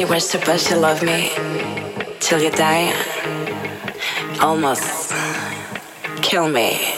Were supposed to love me till you die. Almost kill me.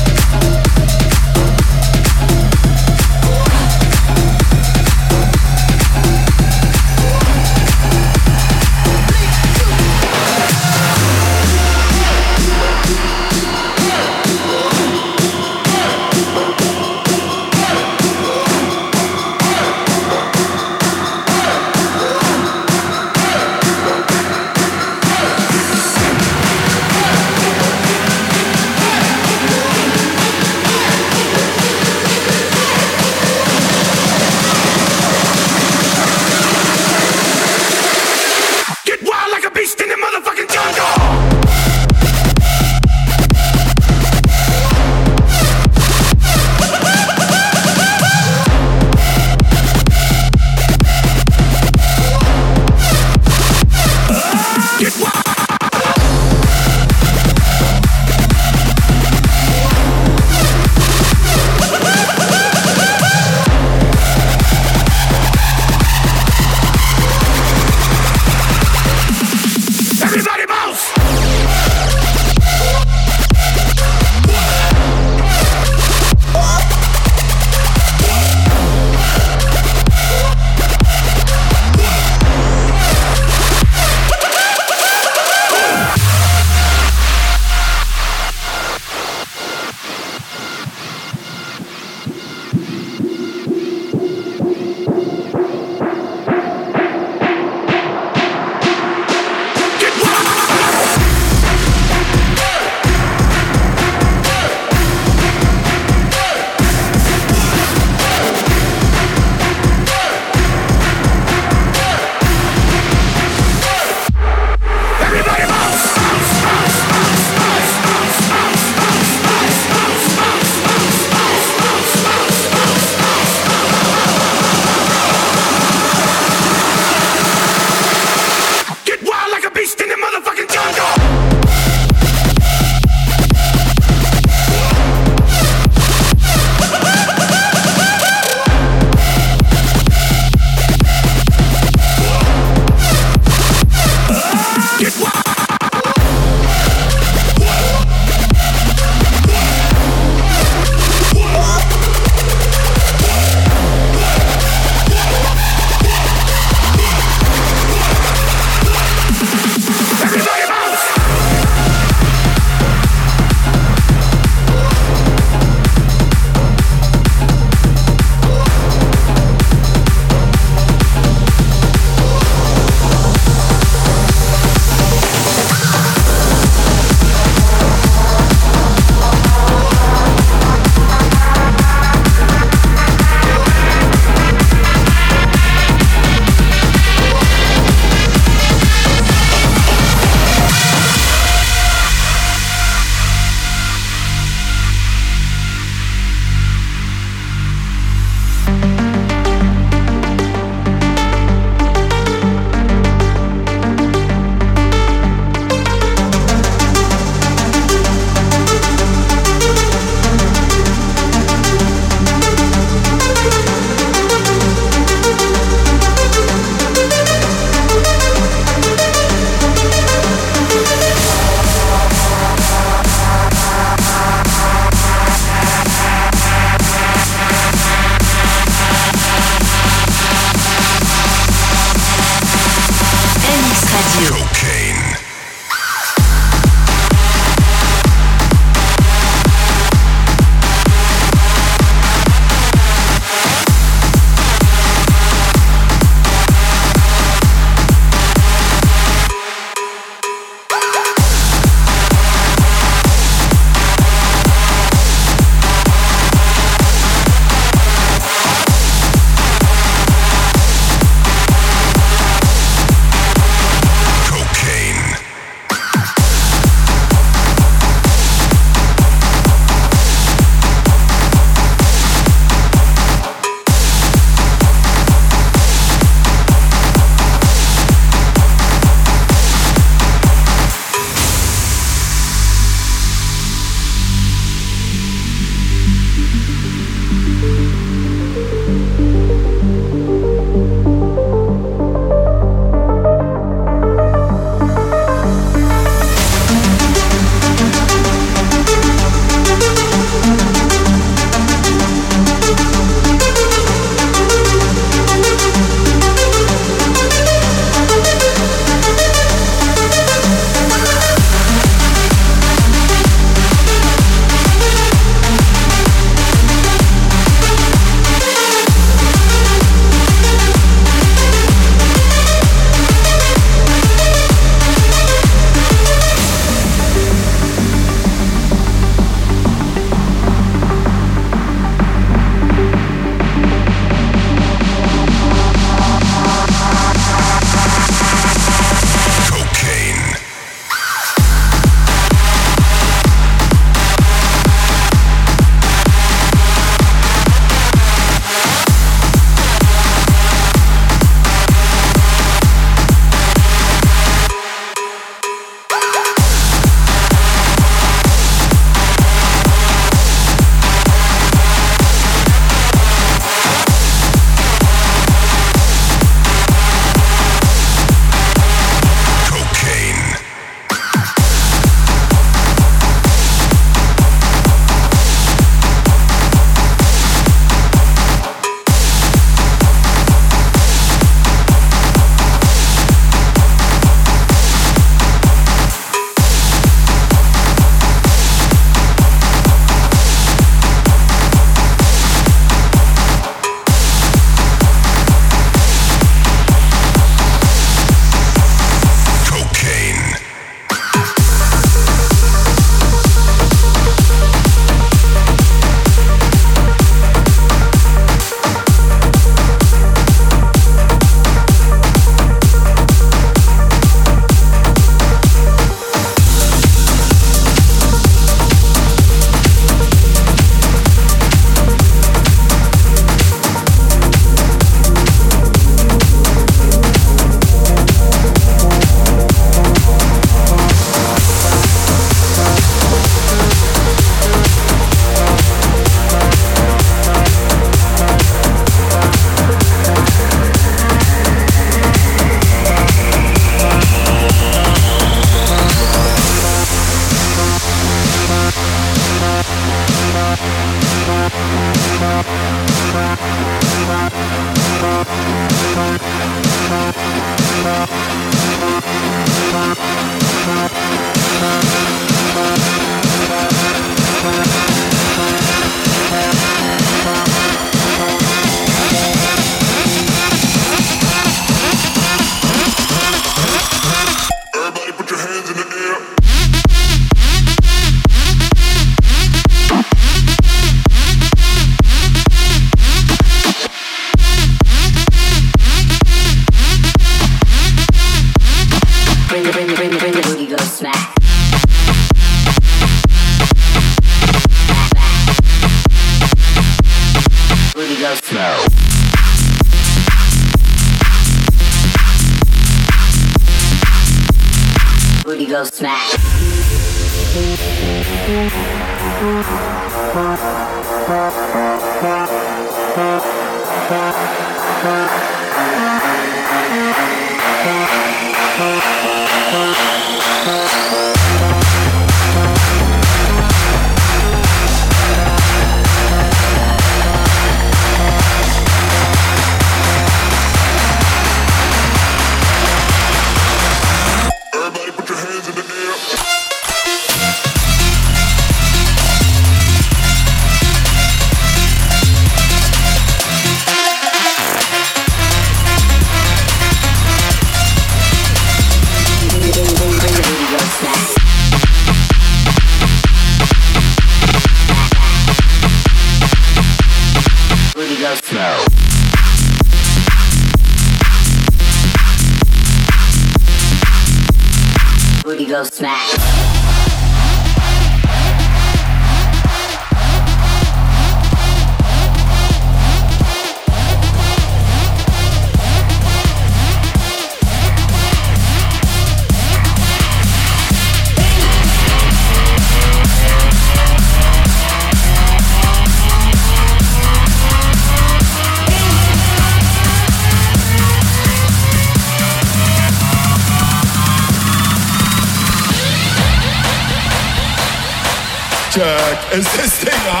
Check.